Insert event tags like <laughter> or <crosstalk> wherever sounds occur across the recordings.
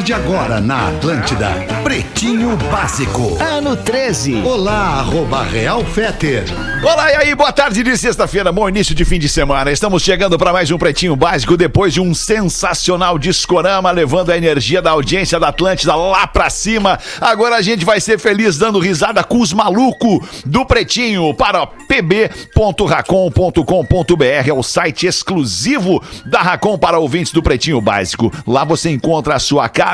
Partir de agora na Atlântida, Pretinho Básico. Ano 13. Olá, arroba Real Feter. Olá, e aí, boa tarde de sexta-feira, bom início de fim de semana. Estamos chegando para mais um Pretinho Básico depois de um sensacional discorama levando a energia da audiência da Atlântida lá pra cima. Agora a gente vai ser feliz dando risada com os malucos do Pretinho para pb.racon.com.br, é o site exclusivo da Racon para ouvintes do Pretinho Básico. Lá você encontra a sua casa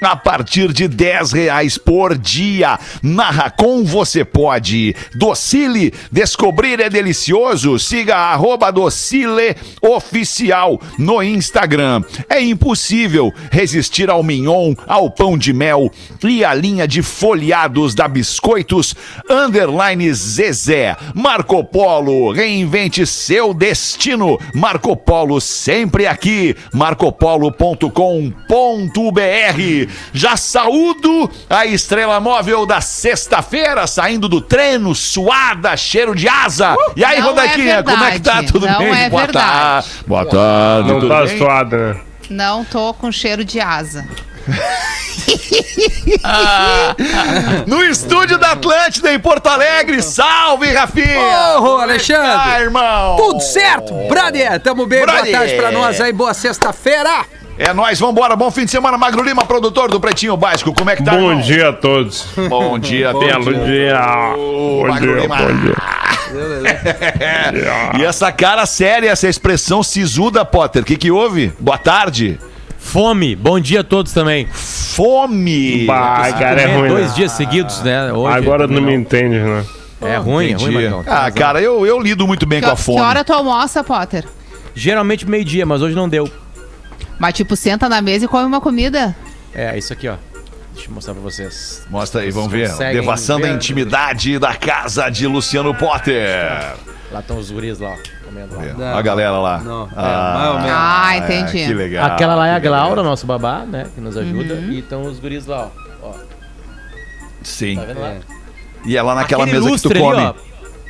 a partir de 10 reais por dia. Na Racon você pode. Docile, descobrir é delicioso. Siga arroba Docile Oficial no Instagram. É impossível resistir ao mignon, ao pão de mel e à linha de folhados da Biscoitos Underline Zezé. Marco Polo, reinvente seu destino. Marco Polo sempre aqui. marcopolo.com.br. Já saúdo a estrela móvel da sexta-feira, saindo do treino, suada, cheiro de asa. e aí, não é Rodaquinha, como é que tá? Tudo não bem? é Boa tarde. Boa tarde, Não tudo tá bem? suado, né? Não tô com cheiro de asa. <laughs> No estúdio da Atlântida em Porto Alegre. Salve, Rafinha! Ô, Alexandre. Ah, irmão! Tudo certo, brother? Tamo bem, Brother. boa tarde pra nós aí, boa sexta-feira. É nóis, vambora. Bom fim de semana. Magro Lima, produtor do Pretinho Básico. Como é que tá, Bom irmão? dia a todos. Bom dia, Belo dia. Ô, Bom Magro dia, Lima. <laughs> bom dia. E essa cara séria, essa expressão sisuda, Potter. O que que houve? Boa tarde. Fome, bom dia a todos também. Fome. Bah, cara, é Comer ruim, dois né? dias seguidos, né? Hoje, Agora não me entende, né? É ruim, é ruim, Entendi. Magrão. Ah, cara, eu, eu lido muito bem Que, com a que fome. hora tu almoça, Potter? Geralmente meio-dia, mas hoje não deu. Mas tipo, senta na mesa e come uma comida. É, isso aqui, ó. Deixa eu mostrar pra vocês. Mostra aí, vamos ver. Devassando a ver? intimidade da casa de Luciano Potter. Lá estão os guris lá, comendo lá. a galera lá. Não, é, Ah, ou menos. Ah, entendi. Que legal. Aquela lá é a Glaura, nosso babá, né? Que nos ajuda. Uhum. E estão os guris lá, ó. ó. Sim. Tá vendo lá? E é lá naquela Aquele mesa que tu come. ali, ó.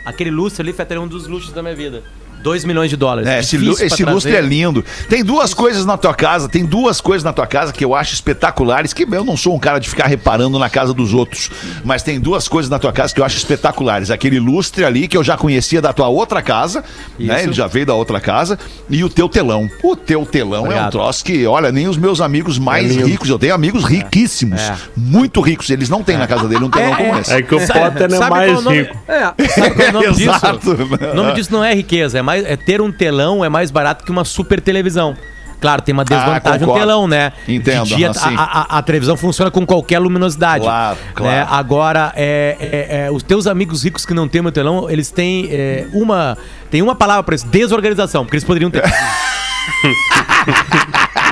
Aquele lustre ali, Fetter, é um dos luxos da minha vida. 2 milhões de dólares. É, esse, esse lustre é lindo. Tem duas coisas na tua casa, tem duas coisas na tua casa que eu acho espetaculares, que eu não sou um cara de ficar reparando na casa dos outros, mas tem duas coisas na tua casa que eu acho espetaculares. Aquele lustre ali que eu já conhecia da tua outra casa, né? Isso. Ele já veio da outra casa, e o teu telão. O teu telão é um Obrigado. troço que, olha, nem os meus amigos mais lindo. ricos, eu tenho amigos riquíssimos, É. muito ricos, eles não têm na casa dele um telão como esse. É que o Potter é mais rico. É, Sabe qual é o nome <laughs> disso? Exato. O nome disso não é riqueza, é mais é ter um telão é mais barato que uma super televisão. Claro, tem uma desvantagem no concordo. telão, né? Entendo, De dia, aham, sim. a, a- a televisão funciona com qualquer luminosidade. Claro, claro. né? Agora, é, é- é, os teus amigos ricos que não têm meu telão, eles têm é, uma tem uma palavra para isso, desorganização, porque eles poderiam ter. <laughs>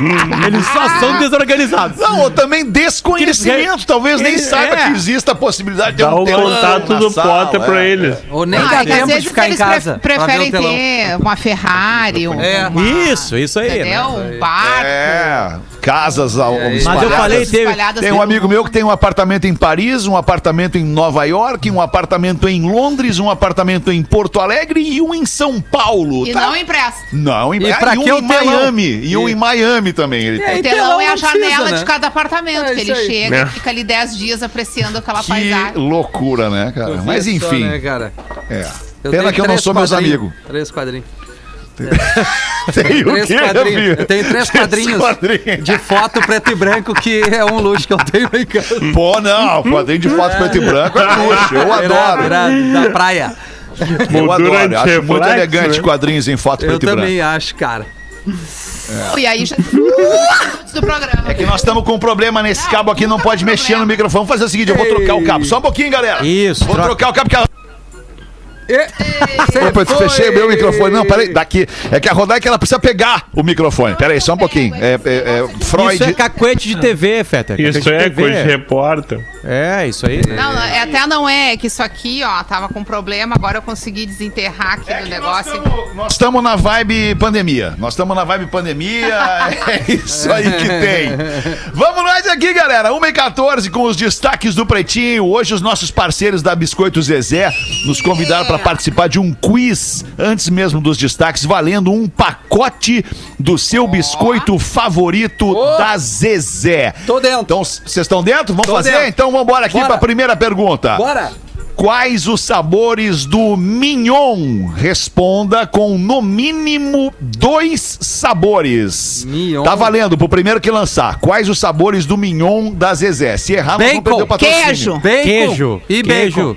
<laughs> eles só são desorganizados. Não, ou também desconhecimento. Talvez nem Ele- saiba é. que existe a possibilidade de ter Dá um o telão contato do sala, Potter é. pra eles. ou nem Ah, dá é tempo de ficar em eles casa. pre- preferem ter uma Ferrari, um, É. uma, Isso, isso aí. entendeu? né? Um barco. É, casas ao, É, Mas eu falei, teve, espalhadas Tem um amigo meu que tem um apartamento em Paris, um apartamento em Nova York, um apartamento em Londres, um apartamento em Porto Alegre e um em São Paulo. E tá? não empresta. Não, em, E ah, e um que em telão? Miami. E um em Miami também. Ele tem. O telão telão é a não precisa, janela né? de cada apartamento, É que ele aí. chega e fica ali 10 dias apreciando aquela Que paisagem. loucura, né, cara? Mas só, enfim. né, cara? é. Eu Pena que eu não sou meus amigos. Três quadrinhos. <laughs> Tem o Três quê? Eu tenho três quadrinhos quadrinhos. de foto preto e branco, que é um luxo que eu tenho em casa. Pô, não, quadrinho de foto preto e branco é luxo. Eu adoro. irado, da praia. Eu adoro. Acho muito elegante né? quadrinhos em foto Eu preto e branco. também acho, cara. E aí já. <laughs> do programa. É que nós estamos com um problema nesse cabo aqui, não pode mexer no microfone. Vamos fazer o seguinte, eu vou trocar o cabo. Só um pouquinho, galera. Isso, Vou troca. trocar o cabo que ela... E... Opa, fechei meu microfone. Não, peraí, daqui. É que a Rodai que ela precisa pegar o microfone. Peraí, só um pouquinho. É, é, é, Freud... Isso é cacuete de TV, Fetter. Isso é coisa de repórter. É, isso aí. Não, não, é, até não é, é que isso aqui, ó, tava com problema, agora eu consegui desenterrar aqui É do negócio. Nós estamos na vibe pandemia. Nós estamos na vibe pandemia. <laughs> É isso aí que tem. Vamos nós aqui, galera. 1h14 com os destaques do Pretinho. Hoje, os nossos parceiros da Biscoito Zezé nos convidaram para participar de um quiz, antes mesmo dos destaques, valendo um pacote do seu biscoito favorito da Zezé. Tô dentro. Então, vocês estão dentro? Vamos Tô fazer? dentro. Então, vamos embora aqui para a primeira pergunta. Bora. Quais os sabores do mignon? Responda com no mínimo dois sabores. Mignon. Tá valendo pro primeiro que lançar. Quais os sabores do mignon da Zezé? Se errar, nós vamos Bacon, perder o patrocínio. Queijo. Bacon. Queijo. E Queijo. bacon.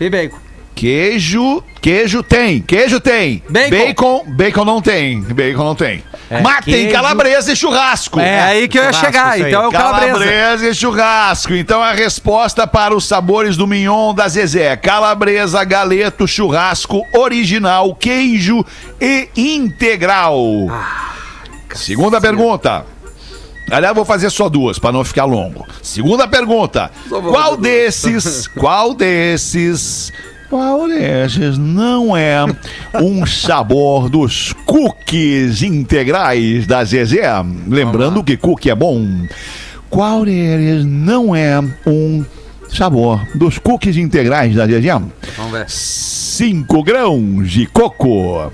E bacon. Queijo, queijo tem, queijo tem. Bacon. bacon, bacon não tem. Bacon não tem. É, Mas tem queijo. calabresa e churrasco. É, aí que eu ia chegar. Então é o calabresa. Calabresa e churrasco. Então a resposta para os sabores do mignon da Zezé: calabresa, galeto, churrasco, original, queijo e integral. Segunda pergunta. Aliás, vou fazer só duas para não ficar longo. Segunda pergunta: <laughs> qual desses, qual desses, qual desses não é um sabor dos cookies integrais da Zezé? Lembrando que cookie é bom. Qual deles não é um sabor dos cookies integrais da Zezé? Vamos ver. 5 grãos de coco,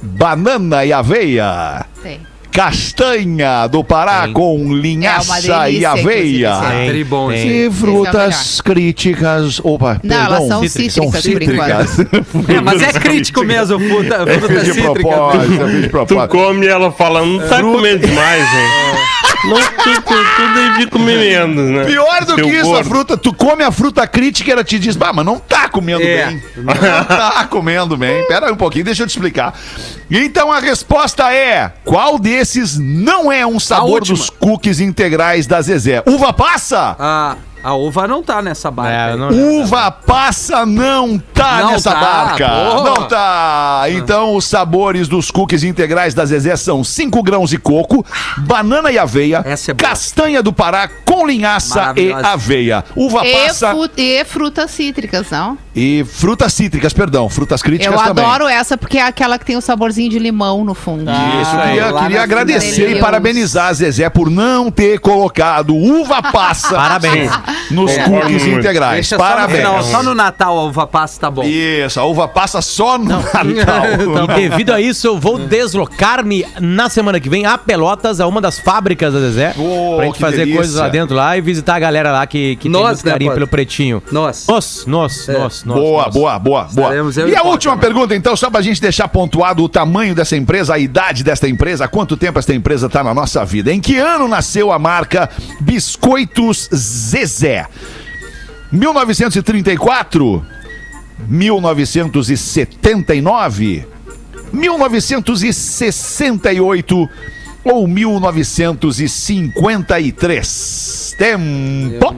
banana e aveia. Sei. Castanha do Pará Tem. com É linhaça delícia, e aveia. Tem, tem. E frutas críticas. Opa, Não, elas perdão. são cítricas. cítricas, São cítricas. É, mas é crítico mesmo, fruta, fruta fiz de cítrica. propósito, fiz de Tu propósito. come e ela fala, não tá comendo demais, hein? <laughs> Não, tu, tu, tu devia comer menos, né? Pior do Seu que isso, a fruta, tu come a fruta crítica e ela te diz, bah, mas não tá comendo É. bem. Não tá comendo bem. Pera aí um pouquinho, deixa eu te explicar. Então a resposta é: qual desses não é um sabor dos cookies integrais da Zezé? Uva passa? A, a uva não tá nessa barca. É, não- Uva passa não tá Não nessa tá, barca. porra. Não tá. Então os sabores dos cookies integrais da Zezé são 5 grãos de coco, banana e aveia, Essa é castanha do Pará com linhaça e aveia. Uva E, passa fu- e frutas cítricas, não? E frutas cítricas, perdão, frutas críticas Eu também. adoro essa porque é aquela que tem o saborzinho de limão no fundo. Isso, eu Ah, queria, queria agradecer Deus. e parabenizar a Zezé por não ter colocado uva passa <laughs> Parabéns. <laughs> nos É. cookies Muito. integrais. Deixa só no, Parabéns. final, só no Natal a uva passa tá bom. Isso, a uva passa só no Natal. <laughs> E devido a isso, eu vou deslocar-me na semana que vem a Pelotas, a uma das fábricas da Zezé, Oh, pra gente fazer delícia. coisas lá dentro lá e visitar a galera lá que, que tem Nós, muito né, carinho Potter? pelo pretinho. Nós. Nós, nós, É. nós, nós. Boa, nós. boa, boa, boa. E a última né? pergunta, então, só pra gente deixar pontuado o tamanho dessa empresa, a idade desta empresa, há quanto tempo esta empresa tá na nossa vida. Em que ano nasceu a marca Biscoitos Zezé? 1934? 1979? 1968 ou 1953? Tempo!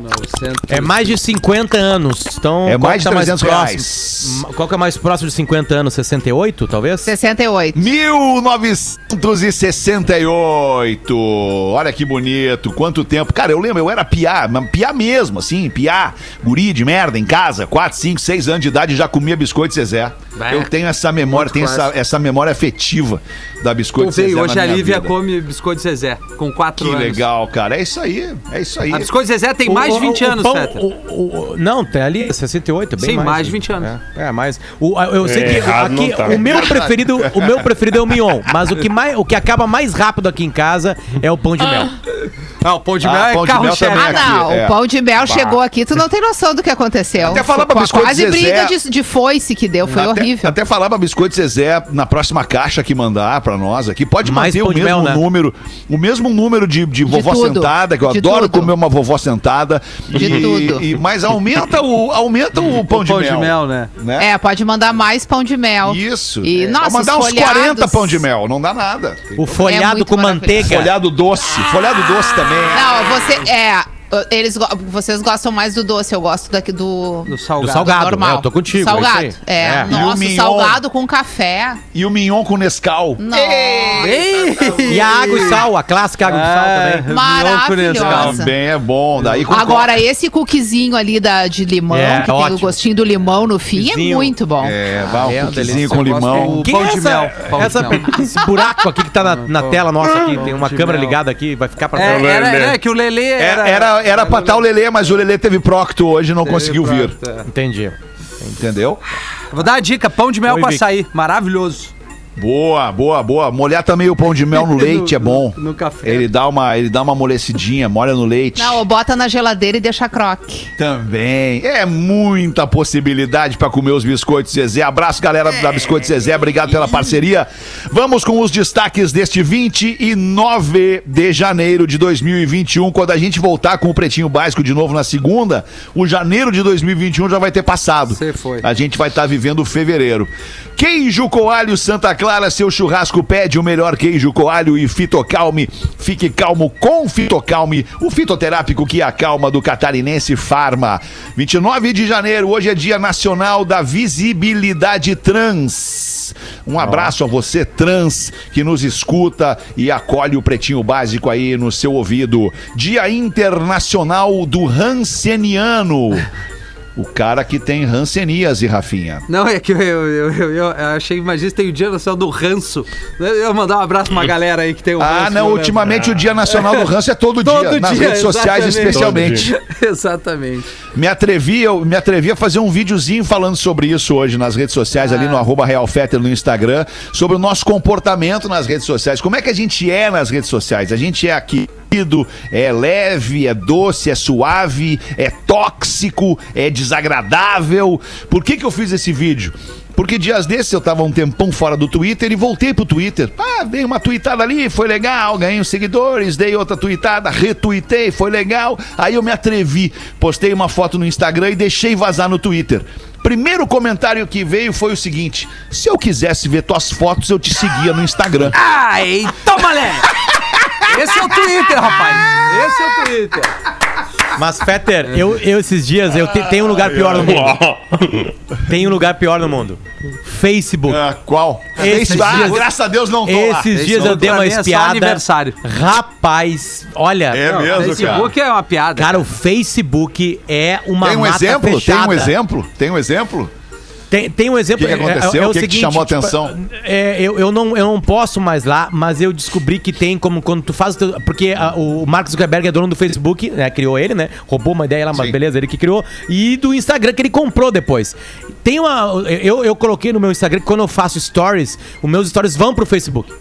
É mais de 50 anos. Então, É mais de tá 300 próximo? reais. M- Qual que é mais próximo de 50 anos? 68, talvez? 68. 1968. Olha que bonito. Quanto tempo. Cara, eu lembro, eu era piá, mas piá mesmo, assim, piá, guri de merda em casa, 4, 5, 6 anos de idade já comia biscoito Zezé. Bah, eu tenho essa memória, tenho essa, essa memória afetiva da biscoito Zezé. hoje na a Lívia vida. come biscoito Zezé, com 4 Que anos. legal, cara. É isso aí. É isso aí. A biscoito Zezé tem mais de 20 O- o- anos, o o- o- Não, tem ali 68, é bem Sim, mais. mais de 20 anos. É, é, mais. O, eu sei É, que aqui, tá. o meu preferido, o meu preferido é o mignon, mas o que mais, o que acaba mais rápido aqui em casa é o pão de mel. Ah, o pão de Ah, mel é pão de mel também Ah, aqui, não. é. O pão de mel Bah. chegou aqui, tu não tem noção do que aconteceu. Até falar pra biscoito Quase Zezé- briga de, de foice que deu, foi até, horrível. Até falar pra Biscoito Zezé na próxima caixa que mandar pra nós aqui. Pode Mais manter o de mesmo mel, né? número, o mesmo número de, de vovó tudo. sentada, que eu De adoro tudo. comer uma vovó sentada. De e, tudo. e- mas aumenta o, aumenta o pão, O de, pão mel, de mel, né? né? É, pode mandar mais pão de mel. Isso. E, É, nossa, mandar os uns 40 folhados- pão de mel, não dá nada. O folhado muito com manteiga. Folhado doce, folhado doce também. Não, você. É. Eles, go- vocês gostam mais do doce, eu gosto daqui do, Do salgado. Do salgado, normal. é, eu tô contigo. Salgado. é aí. É, É. Nossa, mignon? salgado com café. E o mignon com Nescau. Nossa. E a água e sal, a clássica água e sal É. também. Maravilhosa. Nescau. Também é bom. Daí com Agora, esse cookiezinho ali da, de limão, É, que tem ótimo. o gostinho do limão no fim, é muito bom. É, vai um É, cookiezinho com limão. Quem Pão é de mel, pão de essa- mel. esse buraco aqui que tá na, na tela nossa aqui? Tem uma câmera ligada aqui, vai ficar pra É, era, é que o Lelê É, era... Era, pra estar o Lelê, mas o Lelê teve procto hoje e não conseguiu vir. Entendi. Entendeu? Vou dar a dica, pão de mel Oi, com Vic. açaí. Maravilhoso. Boa, boa, boa. Molhar também o pão de mel <laughs> no leite é bom. no café. Ele dá uma, ele dá uma amolecidinha, molha no leite. Não, ou bota na geladeira e deixa croque. Também. É muita possibilidade pra comer os biscoitos Zezé. Abraço, galera da Biscoito Zezé. Obrigado pela parceria. Vamos com os destaques deste 29 de janeiro de 2021. Quando a gente voltar com o Pretinho Básico de novo na segunda, o janeiro de 2021 já vai ter passado. Você foi. A gente vai estar vivendo o fevereiro. Queijo Coalho Santa Clara, seu churrasco pede o melhor queijo coalho e fitocalme. Fique calmo com fitocalme, o fitoterápico que acalma do catarinense Farma. 29 de janeiro, hoje é Dia Nacional da Visibilidade Trans. Um abraço a você, trans, que nos escuta e acolhe o Pretinho Básico aí no seu ouvido. Dia Internacional do Hanseniano. O cara que tem hanseníase, Rafinha. Não, é que eu, eu, eu, eu achei, imagina tem o dia nacional do ranço. Eu vou mandar um abraço pra uma galera aí que tem o Ah, ranço, não, ultimamente o Dia Nacional do Ranço é todo, <laughs> Todo dia, nas dia, redes sociais exatamente. especialmente. <laughs> Exatamente. Me atrevi, eu me atrevi a fazer um videozinho falando sobre isso hoje nas redes sociais, ali no arroba RealFetter no Instagram, sobre o nosso comportamento nas redes sociais. Como é que a gente é nas redes sociais? A gente é aqui é leve, é doce, é suave, é tóxico, é desagradável. Por que, que eu fiz esse vídeo? Porque dias desses eu tava um tempão fora do Twitter e voltei pro Twitter. Ah, dei uma tweetada ali, foi legal, ganhei uns seguidores, dei outra tweetada, retuitei, foi legal. Aí eu me atrevi, postei uma foto no Instagram e deixei vazar no Twitter. Primeiro comentário que veio foi o seguinte: se eu quisesse ver tuas fotos, eu te seguia no Instagram. Ai, toma, Lé! Esse é o Twitter, rapaz. Esse é o Twitter. Mas, Fetter, eu, eu esses dias, eu te- tenho um lugar pior no mundo. Tem um lugar pior no <laughs> mundo. Facebook. Ah, qual? Esses Esse- ah, dias- graças a Deus não tô lá. Esses dias Esse eu dei uma é espiada. aniversário. Rapaz, olha. É Não, mesmo, cara. Facebook é uma piada. Cara, o Facebook é uma Tem um mata exemplo? fechada. Tem um exemplo? Tem um exemplo? Tem, tem um exemplo. O que que aconteceu? O que que te chamou a atenção? é, eu, eu, não, eu não posso mais lá, mas eu descobri que tem como quando tu faz. o teu- Porque ah, o Mark Zuckerberg é dono do Facebook, né? Criou ele, né? Roubou uma ideia lá, mas Sim. beleza, ele que criou. E do Instagram que ele comprou depois. Tem uma. Eu, eu coloquei no meu Instagram que quando eu faço stories, os meus stories vão pro Facebook.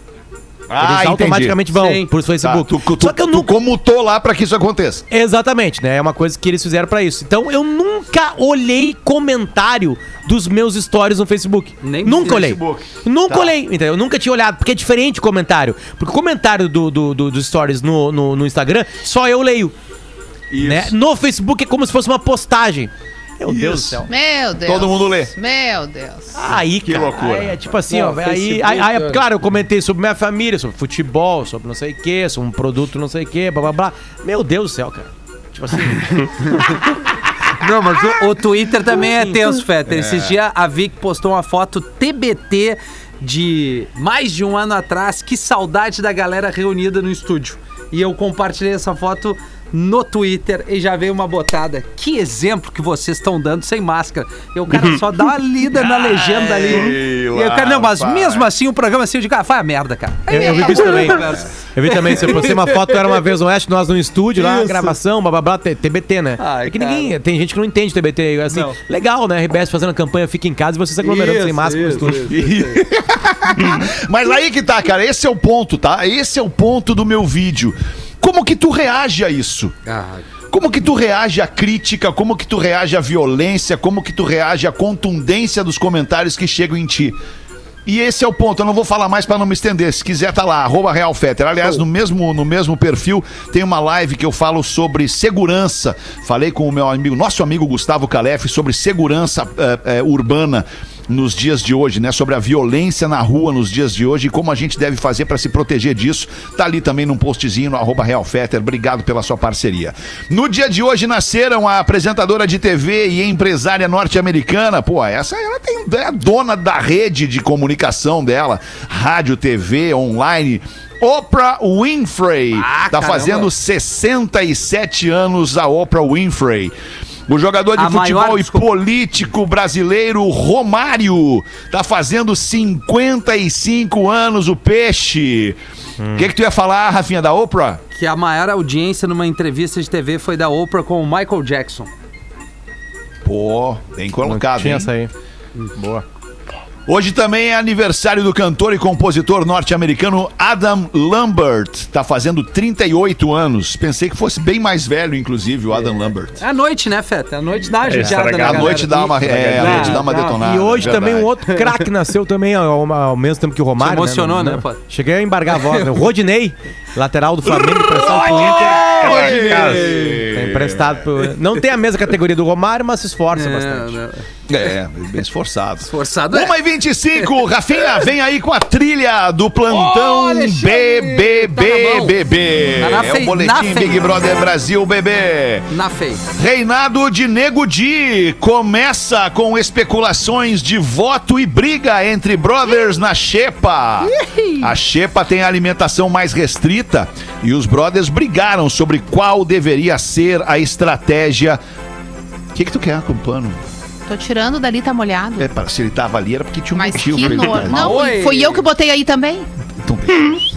Eles automaticamente vão Sim. pro Tá, Facebook. tu, tu, Só que eu tu nunca. comutou lá pra que isso aconteça. Exatamente, né? É uma coisa que eles fizeram pra isso. Então eu nunca olhei comentário dos meus stories no Facebook. Nem nunca olhei. Facebook. Nunca Tá. olhei, entendeu? Eu nunca tinha olhado, porque é diferente o comentário. Porque o comentário do, do, do- dos stories no, no, no Instagram, só eu leio. Isso. Né? No Facebook é como se fosse uma postagem. Meu Deus do Isso. céu. Meu Deus. Todo mundo lê. Meu Deus. Aí, Que cara, loucura. aí é tipo assim, Não, ó. Aí, Facebook, aí, aí, cara. claro, eu comentei sobre minha família, sobre futebol, sobre não sei o quê, sobre um produto não sei o quê, blá blá blá. Meu Deus do céu, cara. Tipo assim. <laughs> Não, mas o, o Twitter também é tenso, Fetter. Esses dias a Vic postou uma foto TBT de mais de um ano atrás. Que saudade da galera reunida no estúdio. E eu compartilhei essa foto no Twitter e já veio uma botada. Que exemplo que vocês estão dando sem máscara. E o cara <laughs> só dá uma lida na legenda ali. Ai, E o cara, não, mas rapaz. mesmo assim o programa assim, eu digo, ah, vai a merda, cara. Eu, eu vi isso também. Eu vi também, você postei uma foto, era uma vez no Oeste, nós no estúdio lá, Isso. gravação, blá blá blá, TBT, né? Ai, é que cara. ninguém, tem gente que não entende TBT, assim, Não. legal, né? RBS fazendo a campanha Fica em Casa e vocês aglomerando sem Isso, máscara no isso, estúdio. isso. <laughs> <laughs> Mas aí que tá, cara. Esse é o ponto, tá? Esse é o ponto do meu vídeo. Como que tu reage a isso? Ah, Como que tu reage à crítica? Como que tu reage à violência? Como que tu reage à contundência dos comentários que chegam em ti? E esse é o ponto, eu não vou falar mais pra não me estender. Se quiser, tá lá, arroba RealFetter. Aliás, no mesmo, no mesmo perfil tem uma live que eu falo sobre segurança. Falei com o meu amigo, nosso amigo Gustavo Calef, sobre segurança eh, eh, urbana. Nos dias de hoje, né? Sobre a violência na rua nos dias de hoje e como a gente deve fazer para se proteger disso. Tá ali também num postzinho no arroba Real Fetter. Obrigado pela sua parceria. No dia de hoje nasceram a apresentadora de TV e empresária norte-americana. Pô, essa ela tem, é dona da rede de comunicação dela, rádio, TV, online. Oprah Winfrey. Ah, tá caramba. fazendo 67 anos a Oprah Winfrey. O jogador de A futebol maior, e desculpa. político brasileiro Romário tá fazendo 55 anos o peixe. O que, que tu ia falar, Rafinha, da Oprah? Que a maior audiência numa entrevista de TV foi da Oprah com o Michael Jackson. Pô, bem colocado, Tinha hein? essa aí. Boa. Hoje também é aniversário do cantor e compositor norte-americano Adam Lambert. Tá fazendo 38 anos. Pensei que fosse bem mais velho, inclusive, o Adam Lambert. É a noite, né, Feta? A noite dá uma É, judiada na a noite dá uma, é, a noite dá uma detonada. E hoje verdade. também um outro craque <laughs> nasceu também ao, ao mesmo tempo que o Romário. Te emocionou, No- né, no- pô? Cheguei a embargar a voz. Né? O Rodinei, lateral do Flamengo, emprestado pro Inter. É emprestado pro... Não tem a mesma categoria do Romário, mas se esforça É, bastante. É, bem esforçado. Esforçado é. 1 e 25 Rafinha, vem aí com a trilha do plantão Ô, Alexandre, BBB, tá na. Tá na é o boletim Big Brother Brasil, bebê. Na feia. Reinado de Nego Di começa com especulações de voto e briga entre brothers na Xepa. A Xepa tem a alimentação mais restrita e os brothers brigaram sobre qual deveria ser a estratégia. O que, que tu quer com o pano? Tô tirando dali, tá molhado. É, para- se ele tava ali era porque tinha um Mas motivo que pra ele estar Não, Oi. foi eu que botei aí também. Então.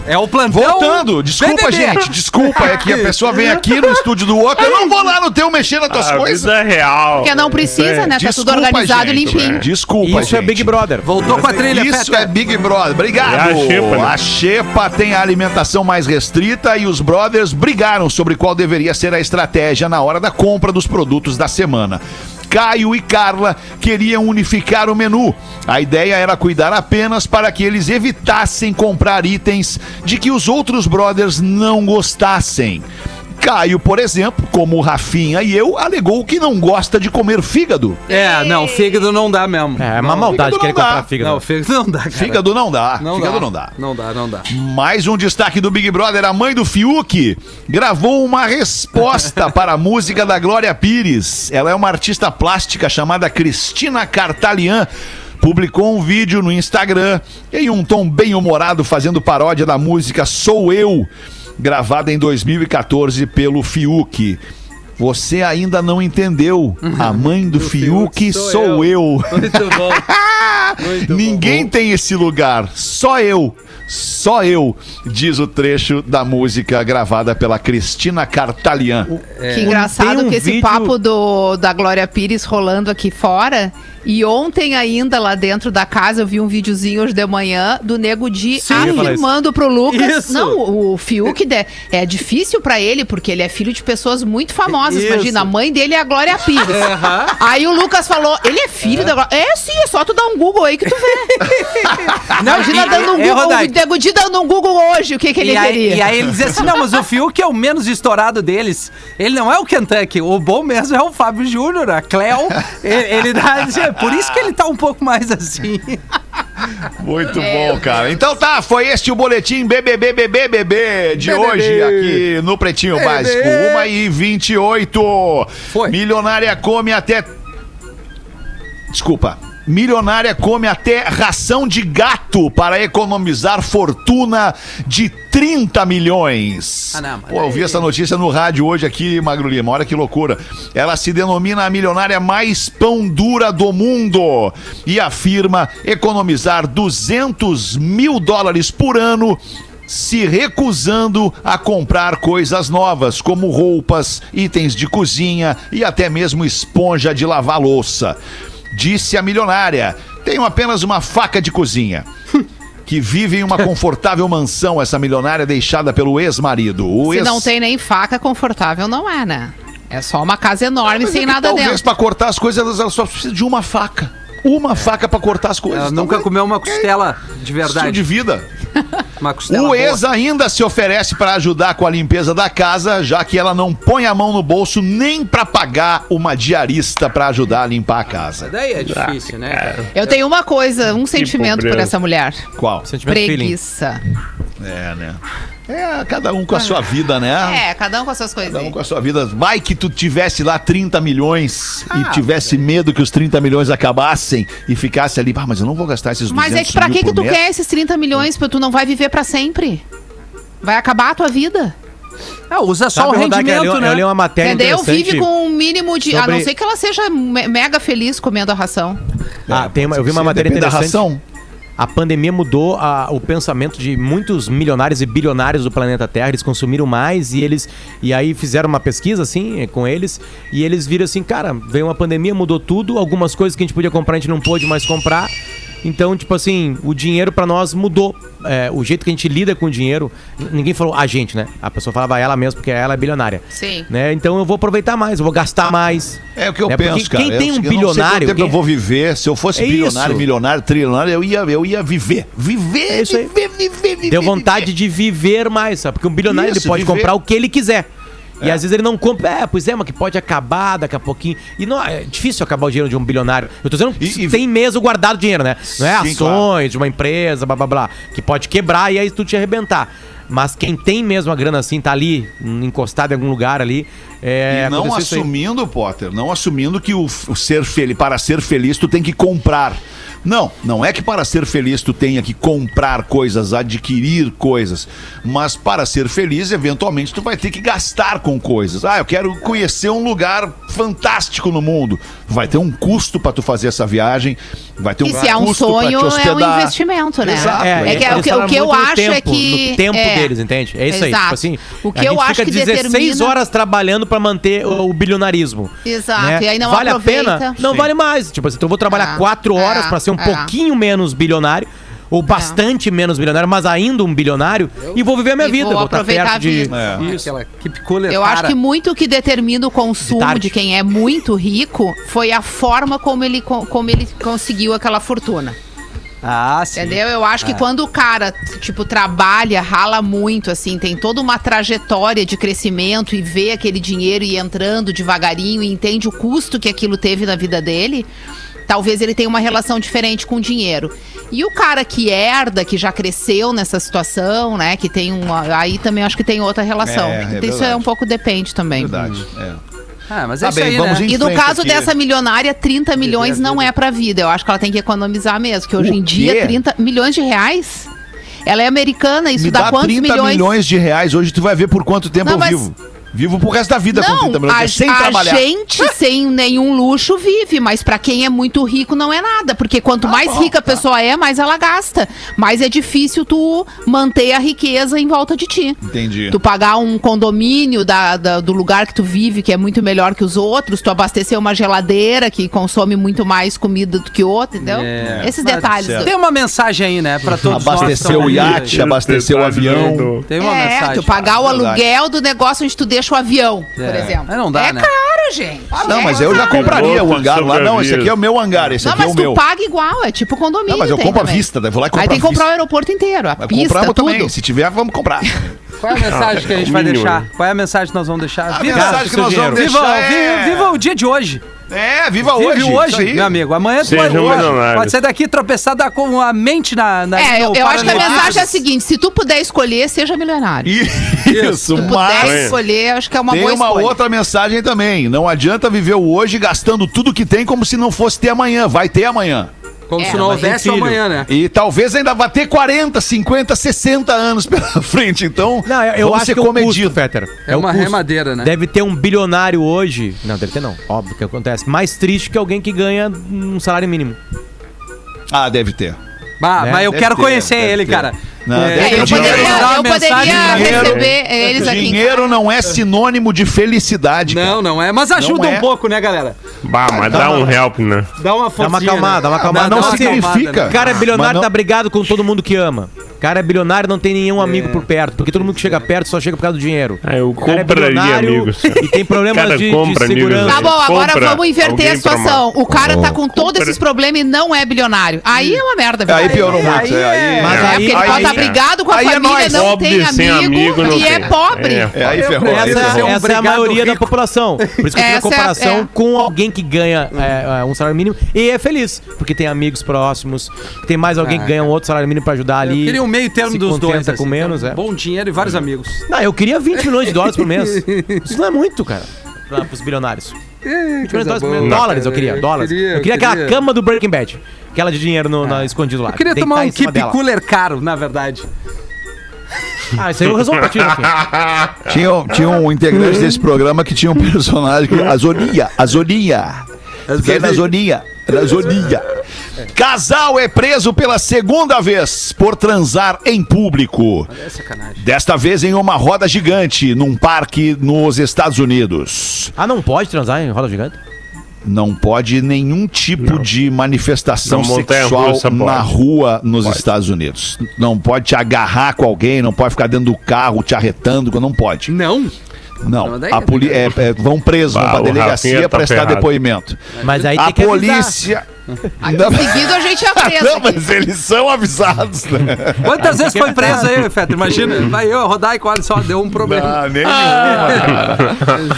É o plantão. Voltando, desculpa, BBB. gente, desculpa, é que a pessoa vem aqui no estúdio do outro, eu não vou lá no teu mexer nas tuas A coisas. vida é real. Porque não precisa, né? Tá tudo Desculpa, organizado e gente, limpinho. Desculpa, Isso é gente. Big Brother. Voltou com a trilha, Isso é Big Brother. Obrigado. É a Xepa, né? A Xepa tem a alimentação mais restrita e os brothers brigaram sobre qual deveria ser a estratégia na hora da compra dos produtos da semana. Caio e Carla queriam unificar o menu. A ideia era cuidar apenas para que eles evitassem comprar itens de que os outros brothers não gostassem. Caio, por exemplo, como o Rafinha e eu, alegou que não gosta de comer fígado. É, não, fígado não dá mesmo. É, é uma Não, maldade fígado querer não dá. comprar fígado. Não, fígado não dá, cara. Fígado não dá. não fígado dá. não dá. Não dá, não dá. Mais um destaque do Big Brother, a mãe do Fiuk gravou uma resposta <laughs> para a música da Glória Pires. Ela é uma artista plástica chamada Cristina Cartalian. Publicou um vídeo no Instagram em um tom bem humorado fazendo paródia da música Sou Eu, gravada em 2014 pelo Fiuk. Você ainda não entendeu. A mãe do Fiuk sou sou eu. <laughs> Muito bom. <laughs> Muito Ninguém tem esse lugar, só eu. Só eu, diz o trecho da música gravada pela Cristina Cartalian. Que engraçado Tem um que esse vídeo- papo do, da Glória Pires rolando aqui fora. E ontem ainda lá dentro da casa eu vi um videozinho hoje de manhã do Nego Di Sim. Afirmando pro Lucas. Isso. Não, o Fiuk de- é difícil pra ele porque ele é filho de pessoas muito famosas. Isso. Imagina, a mãe dele é a Glória Pires. <laughs> Aham. Aí o Lucas falou: ele é filho da Glória. É sim, é só tu dar um Google aí que tu vê. <laughs> Imagina e- dando um é, Google, Rodaica. o Nego Di dando um Google hoje, o que, que ele E aí, teria? e aí ele diz assim, não, mas o Fiuk é o menos estourado deles. Ele não é o Kentucky, o bom mesmo é o Fábio Júnior, a Cleo. <laughs> ele, ele dá, por isso que ele tá um pouco mais assim. <laughs> Muito bom, cara. Então tá, foi este o boletim BBBBBBB de BBB. hoje aqui no Pretinho BBB. Básico. 1 e 28. Foi. Milionária come até. Desculpa. Milionária come até ração de gato para economizar fortuna de 30 milhões. Ah, não, Pô, eu vi essa notícia no rádio hoje aqui, Magro Lima. Olha que loucura. Ela se denomina a milionária mais pão dura do mundo e afirma economizar 200 mil dólares por ano se recusando a comprar coisas novas, como roupas, itens de cozinha e até mesmo esponja de lavar louça. Disse a milionária: tenho apenas uma faca de cozinha. <laughs> Que vive em uma confortável mansão, essa milionária deixada pelo ex-marido. O Se ex... não tem nem faca confortável, não é, né? É só uma casa enorme é sem que nada talvez dentro. pra cortar as coisas, ela só precisa de uma faca. Uma faca pra cortar as coisas. Ela Então, nunca é- comeu uma costela de Estilo verdade. de vida. <laughs> Uma costela O boa. ex ainda se oferece para ajudar com a limpeza da casa, já que ela não põe a mão no bolso nem para pagar uma diarista para ajudar a limpar a casa. Daí é difícil, né? Eu tenho uma coisa, um sentimento por essa mulher. Qual? Sentimento feeling. Preguiça. É, né? É, cada um com a sua vida, né? É, cada um com as suas coisas. Cada um com a sua vida. Vai que tu tivesse lá 30 milhões Ah, e tivesse medo que os 30 milhões acabassem e ficasse ali, ah, mas eu não vou gastar esses 200 Mas é que pra que, que tu mês." quer esses 30 milhões? Porque tu não vai viver pra sempre. Vai acabar a tua vida. Ah, usa só Sabe, o Rodaica, eu li- rendimento, né? Eu li uma matéria Entendeu? interessante. Vive com um mínimo de. A sobre- não ser que ela seja me- mega feliz comendo a ração. Ah, tem uma- eu vi uma matéria depende da interessante. ração. A pandemia mudou a- o pensamento de muitos milionários e bilionários do planeta Terra. Eles consumiram mais e eles e aí fizeram uma pesquisa assim com eles e eles viram assim, cara, veio uma pandemia, mudou tudo. Algumas coisas que a gente podia comprar a gente não pôde mais comprar. Então, tipo assim, o dinheiro pra nós mudou. É, o jeito que a gente lida com o dinheiro, ninguém falou a gente, né? A pessoa falava ela mesmo, porque ela é bilionária. Sim. Né? Então eu vou aproveitar mais, eu vou gastar mais. É o que eu É, porque penso, cara. quem Eu- tem um eu não sei quanto bilionário, tempo eu quem- vou viver. Se eu fosse É bilionário, isso. milionário, trilionário, eu ia, eu ia viver. Viver, É isso aí. viver, viver, viver. Deu vontade de viver mais, sabe? Porque um bilionário Isso, ele pode viver. comprar o que ele quiser. E às vezes ele não compra. É, pois é, mas que pode acabar daqui a pouquinho. E não é difícil acabar o dinheiro de um bilionário. Eu tô dizendo E- e- tem mesmo guardado dinheiro, né? Não é Sim, ações claro. de uma empresa, blá blá blá. Que pode quebrar e aí tu te arrebentar. Mas quem tem mesmo a grana assim, tá ali, encostado em algum lugar ali. É, E não assumindo, Potter, não assumindo que o, o ser feliz, para ser feliz, tu tem que comprar. Não, não é que para ser feliz tu tenha que comprar coisas, adquirir coisas. Mas para ser feliz, eventualmente, tu vai ter que gastar com coisas. Ah, eu quero conhecer um lugar fantástico no mundo. Vai ter um custo para tu fazer essa viagem. Vai ter um E se é um sonho, é um investimento, né? Exato. É, que, eles o que, o que eu acho é tempo, que. No tempo é, deles, entende? É isso aí. Exato. Tipo assim, O que a eu gente acho fica que 16 determina- horas trabalhando pra manter o, o bilionarismo. Exato, né? e aí não vale aproveita. a pena? Não Sim. vale mais. Tipo assim, então eu vou trabalhar É, quatro horas é, pra ser um é. pouquinho menos bilionário. Ou bastante menos bilionário, mas ainda um bilionário. E vou viver a minha vida. vou Vou estar aproveitar perto a de. vida. É. Isso, aquela keep cooler, Eu acho que muito que determina o consumo De de, quem é muito rico foi a forma como ele, co- como ele conseguiu aquela fortuna. Ah, sim. Entendeu? Eu acho que quando o cara, tipo, trabalha, rala muito, assim, tem toda uma trajetória de crescimento e vê aquele dinheiro e entrando devagarinho e entende o custo que aquilo teve na vida dele, talvez ele tenha uma relação diferente com o dinheiro. E o cara que herda, que já cresceu nessa situação, né, que tem uma. Aí também acho que tem outra relação. É, é Então, Isso verdade. é um pouco depende também. Verdade. É. Ah, mas é Tá isso bem, aí, vamos né? E no caso aqui. dessa milionária, 30 milhões não é pra vida. Eu acho que ela tem que economizar mesmo. Porque hoje O em quê? dia, 30 milhões de reais? Ela é americana, isso Me dá, dá quantos 30 milhões? milhões? de reais. Hoje tu vai ver por quanto tempo Não, eu mas- vivo. Vivo pro resto da vida com Não, 30 milhões, a, sem a trabalhar. gente <laughs> sem nenhum luxo vive, mas pra quem é muito rico não é nada, porque quanto mais Ah, bom, rica a tá. pessoa é, mais ela gasta. Mais é difícil tu manter a riqueza em volta de ti. Entendi. Tu pagar um condomínio da, da- do lugar que tu vive, que é muito melhor que os outros, tu abastecer uma geladeira que consome muito mais comida do que outra, entendeu? É. Esses detalhes. do- Tem uma mensagem aí, né? Pra todos. Abastecer o iate, abastecer o avião. Tem uma é, mensagem. tu pagar o Verdade. aluguel do negócio onde tu deixa o avião, por É. exemplo. Aí não dá, é né? caro, gente. Ah, não, É mas eu já compraria o hangar lá. Não, esse aqui é o meu hangar, esse Não, aqui é mas o tu meu. paga igual, é tipo condomínio. Não, mas eu compro à também. vista, daí vou lá e compro Aí tem que comprar o aeroporto inteiro, a Mas pista, compramos tudo. também. Se tiver, vamos comprar. <laughs> Qual é a mensagem que a gente vai deixar? né? Qual é a mensagem que nós vamos deixar? A Viva, mensagem que nós vamos dinheiro. viva, deixar é... viva, viva o dia de hoje. É, viva Vive hoje. hoje, isso aí. meu amigo. Amanhã tu vai hoje. milionários. Pode sair daqui tropeçar dar com a mente na. na É, eu, no eu acho que a mensagem é a seguinte: se tu puder escolher, seja milionário. Isso, Se tu puder mas... escolher, acho que é uma Tem boa uma escolha. outra mensagem também. Não adianta viver o hoje gastando tudo que tem como se não fosse ter amanhã. Vai ter amanhã. Como É, se não houvesse amanhã, né? E talvez ainda vá ter 40, 50, 60 anos pela <laughs> frente. Então, Não, eu, eu vamos acho ser que é comedido. Fetter. É o uma custo. remadeira, né? Deve ter um bilionário hoje. Não, deve ter não. Óbvio que acontece. Mais triste que alguém que ganha um salário mínimo. Ah, deve ter. Bah, Né? mas eu Deve quero ter, conhecer ele, ter. cara. Não, É, É, eu dinheiro. poderia, uma eu poderia dinheiro. receber eles aqui. Dinheiro não é sinônimo de felicidade. cara. Não, não é. Mas ajuda Não é. um pouco, né, galera? Bah, mas dá um help, né? Dá uma Dá forcinha. uma acalmada, dá uma né? acalmada. Mas não Dá uma significa. acalmada, né? O cara é bilionário, não- tá brigado com todo mundo que ama. O cara é bilionário, não tem nenhum amigo por perto. Porque todo mundo que chega perto só chega por causa do dinheiro. Ah, eu O cara é compraria bilionário amigos. E tem problemas Cara, de, de compra amigos, segurança. né? Tá bom, agora Compra vamos inverter a situação. O cara tá com todos esses problemas e não é bilionário. Aí é uma merda, Aí velho. piorou Aí- muito. é, aí Aí, Mas É, aí- porque ele pode aí- estar brigado com a Aí é família, nóis. não Pobre tem amigo, amigo não e é tem. pobre. É. É, aí ferrou. aí Essa, ferrou. ser um essa é a maioria da rico. população. Por isso que eu fiz a é comparação é. com alguém que ganha é, é, um salário mínimo e é feliz. Porque tem amigos próximos, tem mais alguém que ganha um outro salário mínimo pra ajudar Eu ali. queria um meio termo se dos dois. com assim, menos, então, é. Bom dinheiro e vários amigos. Não, eu queria 20 milhões de dólares por mês. <laughs> Isso não é muito, cara. Pra, pros bilionários. 20 milhões de dólares por mês. Dólares eu queria, dólares. Queria, eu queria queria. aquela cama do Breaking Bad. Aquela de dinheiro no, na, escondido lá. Eu queria Deitar tomar um keep dela. cooler caro, na verdade. <laughs> Ah, isso aí eu resolvo pra ti. <laughs> Tinha, tinha um integrante desse programa que tinha um personagem que. A Zonia. A Zonia. Fiquei na Zonia. Zonia. Casal é preso pela segunda vez por transar em público. É. Desta vez em uma roda gigante num parque nos Estados Unidos. Ah, não pode transar em roda gigante? Não pode nenhum tipo de manifestação montanha sexual russa pode. na rua nos Estados Unidos. Não pode te agarrar com alguém, não pode ficar dentro do carro te arretando, não pode. Não. Não, daí a poli é, é, vão presos, pra o delegacia tá prestar ferrado. depoimento. Mas aí A tem que avisar. Aqui Não, seguido a gente é <laughs> preso. não, aqui. mas eles são avisados, né? Quantas vezes foi preso aí, Fetter? Imagina. Vai eu, a Rodaico, olha só, deu um problema. Não, nem nenhuma, <laughs>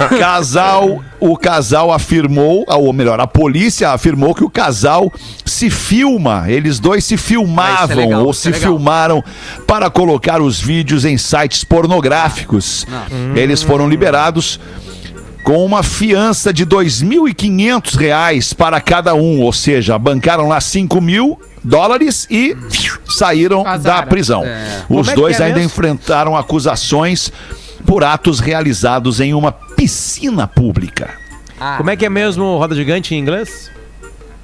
cara. Casal, o casal afirmou, ou melhor, a polícia afirmou que o casal se filma, eles dois se Ah, isso filmavam é legal, ou se é filmaram para colocar os vídeos em sites pornográficos. Eles foram liberados com uma fiança de 2.500 reais para cada um, ou seja, bancaram lá 5 mil dólares e saíram da prisão. É. Os Como é dois é ainda mesmo? enfrentaram acusações por atos realizados em uma piscina pública. Ah, Como é que é mesmo roda gigante em inglês?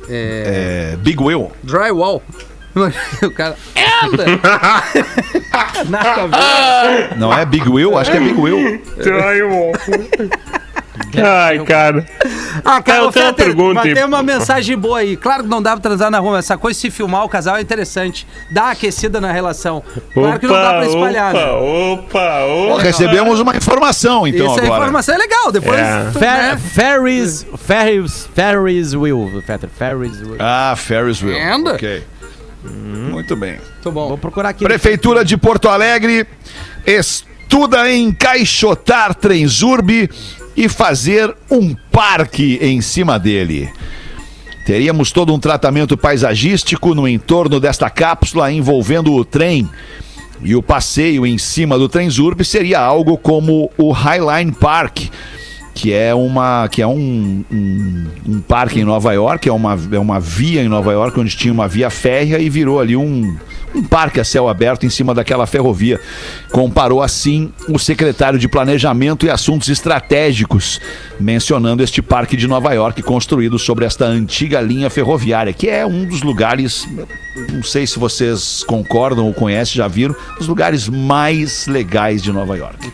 é... É, Big Will. Drywall. <laughs> O cara. Anda! <laughs> Nada a ver. Não é Big Will? Acho que é Big Will. <laughs> Ai, cara. Ah, cara, eu tenho uma Fetter, pergunta mas aí. tem uma mensagem boa aí. Claro que não dá pra transar na rua, mas essa coisa se filmar o casal é interessante. Dá uma aquecida na relação. Claro que não dá pra espalhar, opa, né? opa, opa. Recebemos uma informação, então, Isso é agora. informação é legal. Depois. É. tu, Fer né? Ferris, Ferris, Ferris Wheel, Fetter, Ferris Wheel. Ah, Ferris Wheel. Anda. Ok. Muito bem. Tô bom. Vou procurar aqui. Prefeitura de Porto Alegre estuda encaixotar Transurb e fazer um parque em cima dele. Teríamos todo um tratamento paisagístico no entorno desta cápsula envolvendo o trem. E o passeio em cima do Transurb seria algo como o Highline Park, que é uma que é um, um, um parque em Nova York, é uma, é uma via em Nova York onde tinha uma via férrea e virou ali um, um parque a céu aberto em cima daquela ferrovia. Comparou assim o secretário de Planejamento e Assuntos Estratégicos, mencionando este parque de Nova York construído sobre esta antiga linha ferroviária, que é um dos lugares, não sei se vocês concordam ou conhecem, já viram, os lugares mais legais de Nova York.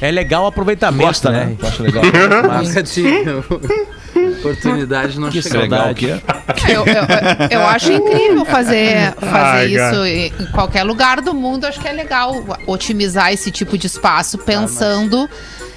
É legal o aproveitamento, Gosta, né? né? Acho legal. <laughs> Nunca tive. Oportunidade não Que chegou. legal o quê? Eu, eu- eu acho <laughs> incrível fazer, fazer Ai, isso cara. em em qualquer lugar do mundo. Acho que é legal otimizar esse tipo de espaço pensando.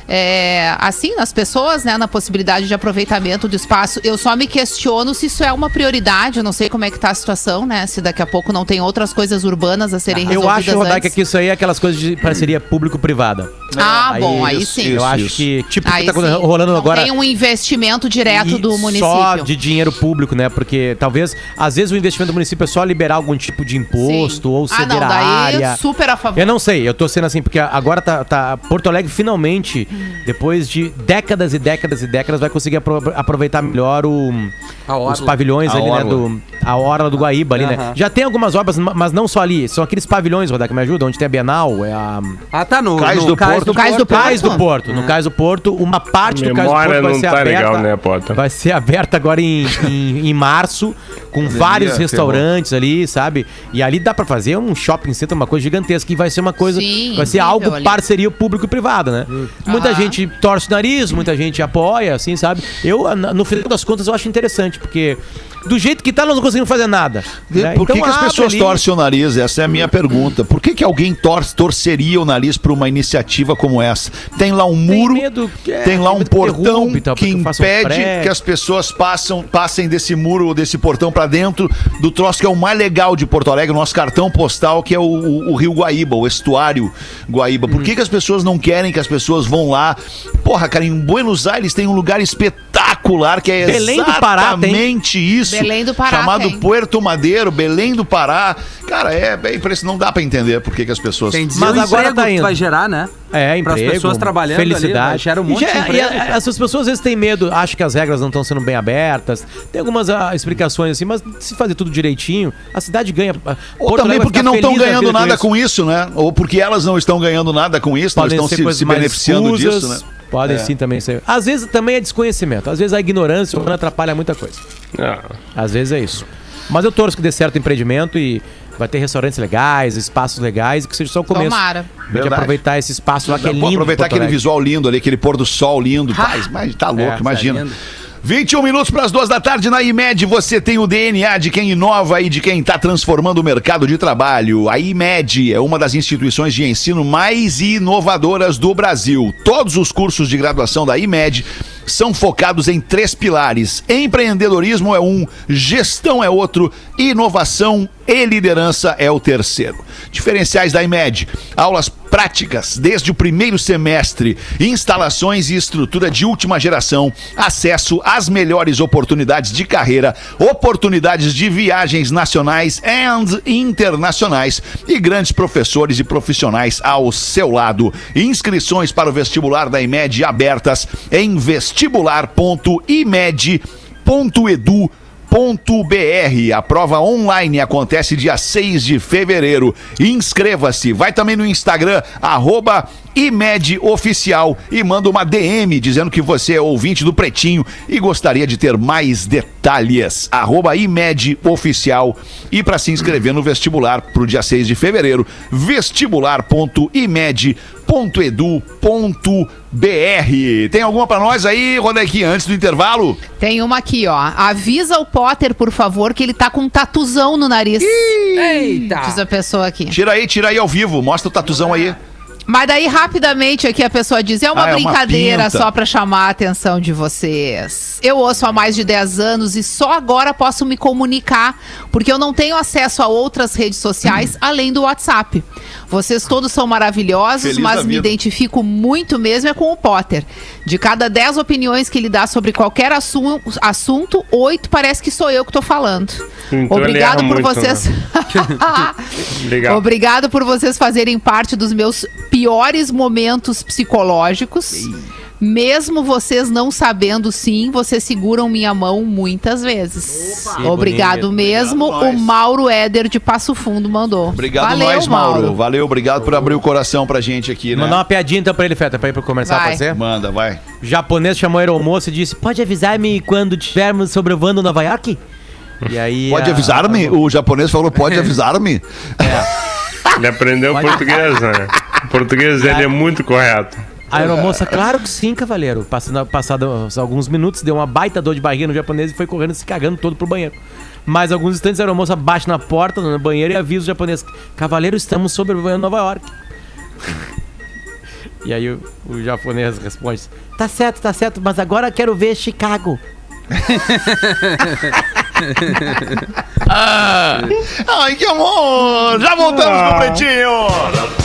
É, assim, nas pessoas, né, na possibilidade de aproveitamento do espaço. Eu só me questiono se isso é uma prioridade. Eu não sei como é que tá a situação, né? Se daqui a pouco não tem outras coisas urbanas a serem Eu resolvidas acho, Rodaica, antes. que isso aí é aquelas coisas de parceria público-privada. Ah, bom, aí isso, sim. Eu Isso, acho isso. que, tipo, o que Aí tá sim. rolando não agora. tem um investimento direto do município. Só de dinheiro público, né? Porque talvez, às vezes, o investimento do município é só liberar algum tipo de imposto Sim. ou ah, ceder não, a daí área. super a favor. Eu não sei, eu tô sendo assim, porque agora tá, tá- Porto Alegre finalmente, depois de décadas e décadas e décadas, vai conseguir apro- aproveitar melhor o, os pavilhões A ali, né? orla. Do, a orla do Guaíba ali, né? Aham. Já tem algumas obras, ma- mas não só ali. São aqueles pavilhões, Rodar, que me ajuda, onde tem a Bienal, é a. Ah, tá no, Cais no do Porto. No Cais do Cais do Porto? Porto. No Cais do Porto, uma parte do Cais do Porto vai não ser tá aberta. legal, né, Potter? Vai ser aberta agora em, em, em março, com vários ferrou. restaurantes ali, sabe? E ali dá pra fazer um shopping center, uma coisa gigantesca, que vai ser uma coisa. Sim, vai ser algo ali. parceria público-privada, né? Muita Aham. gente torce o nariz, muita gente apoia, assim, sabe? Eu, na- no final das contas, eu acho interessante, porque do jeito que tá, nós não conseguimos fazer nada. né? Por que, Então que as pessoas ali. torcem o nariz? Essa é a minha pergunta. Por que, que alguém tor torceria o nariz para uma iniciativa como essa? Tem lá um Tem muro, medo que- é, tem lá tem um medo que portão tal, que um impede prédio. que as pessoas passam, passem desse muro ou desse portão para dentro do troço que é o mais legal de Porto Alegre, o nosso cartão postal, que é o, o- o Rio Guaíba, o estuário Guaíba. Por que, que as pessoas não querem que as pessoas vão lá? Porra, cara, em Buenos Aires tem um lugar espetacular que é Belém do Pará tem. exatamente isso. Belém do Pará Chamado tem. Puerto Madeiro, Belém do Pará. Cara, é bem preço, não dá pra entender por que, que as pessoas. Mas agora tá que indo. vai gerar, né? É, Para as emprego, pessoas trabalhando ali, felicidade. né? Gera um monte E já- de e emprego, a- cara. essas pessoas às vezes têm medo, acham que as regras não estão sendo bem abertas. Tem algumas ah, explicações assim, mas se fazer tudo direitinho, a cidade ganha. ah, Ou Porto também porque não estão ganhando vida com nada isso. com isso, né? Ou porque elas não estão ganhando nada com isso, não Podem estão ser se, se beneficiando escusas, disso, né? Podem sim também ser. Às vezes também é desconhecimento. Às vezes a ignorância humana atrapalha muita coisa. Ah, Às vezes é isso. Mas eu torço que dê certo o empreendimento e vai ter restaurantes legais, espaços legais e que seja só o começo. Tomara. Verdade. aproveitar esse espaço lá que é lindo. aproveitar aquele visual lindo ali, aquele pôr do sol lindo. Mas, mas tá louco, É, imagina. tá. 21 minutos para as duas da tarde na IMED. Você tem o DNA de quem inova e de quem está transformando o mercado de trabalho. A IMED é uma das instituições de ensino mais inovadoras do Brasil. Todos os cursos de graduação da IMED são focados em três pilares: empreendedorismo é um, gestão é outro, inovação e liderança é o terceiro. Diferenciais da IMED: aulas práticas desde o primeiro semestre, instalações e estrutura de última geração, acesso às melhores oportunidades de carreira, oportunidades de viagens nacionais and internacionais e grandes professores e profissionais ao seu lado. Inscrições para o vestibular da IMED abertas em vestibular.imed.edu br A prova online acontece dia 6 de fevereiro. Inscreva-se. Vai também no Instagram, arroba ImedOficial e manda uma DM dizendo que você é ouvinte do Pretinho e gostaria de ter mais detalhes. Arroba ImedOficial. E para se inscrever no vestibular para o dia 6 de fevereiro, vestibular.imed.edu.br. Tem alguma para nós aí, Rodequinha, antes do intervalo? Tem uma aqui, ó. Avisa o Potter, por favor, que ele tá com um tatuzão no nariz. Eita! Diz a pessoa aqui. Tira aí, tira aí ao vivo. Mostra o tatuzão aí. Mas daí, rapidamente, aqui a pessoa diz: é uma Ah, é uma brincadeira pinta. só pra chamar a atenção de vocês. Eu ouço há mais de 10 anos e só agora posso me comunicar, porque eu não tenho acesso a outras redes sociais <clears throat> além do WhatsApp. Vocês todos são maravilhosos, Feliz mas me identifico muito mesmo é com o Potter. De cada 10 opiniões que ele dá sobre qualquer assu- assunto, oito parece que sou eu que tô falando. Então Obrigado por muito, vocês. <laughs> Legal. Obrigado por vocês fazerem parte dos meus piores momentos psicológicos. Mesmo vocês não sabendo, sim, vocês seguram minha mão muitas vezes. Obrigado bonito. mesmo. Obrigado o. Mauro Éder de Passo Fundo mandou. Obrigado Valeu, nós, Mauro. Valeu, obrigado por abrir o coração pra gente aqui, né? Mandar uma piadinha então pra ele, Feta, pra ir pro comercial, Vai. pode ser? Manda, vai. O japonês chamou a aeromoça e disse: Pode avisar-me quando estivermos sobrevoando Nova York? E aí. Pode a- avisar-me? O japonês falou, pode <laughs> avisar-me? Ele aprendeu português, né? O português dele é muito correto. A aeromoça, claro que sim, cavaleiro. Passando, passados alguns minutos, deu uma baita dor de barriga no japonês e foi correndo se cagando todo pro banheiro. Mais alguns instantes, a aeromoça bate na porta, no banheiro, e avisa o japonês: Cavaleiro, estamos sobrevoando Nova York. <laughs> E aí o, o japonês responde: Tá certo, tá certo, mas agora quero ver Chicago. <laughs> Ai, que amor! Já voltamos Ah. com o Pretinho!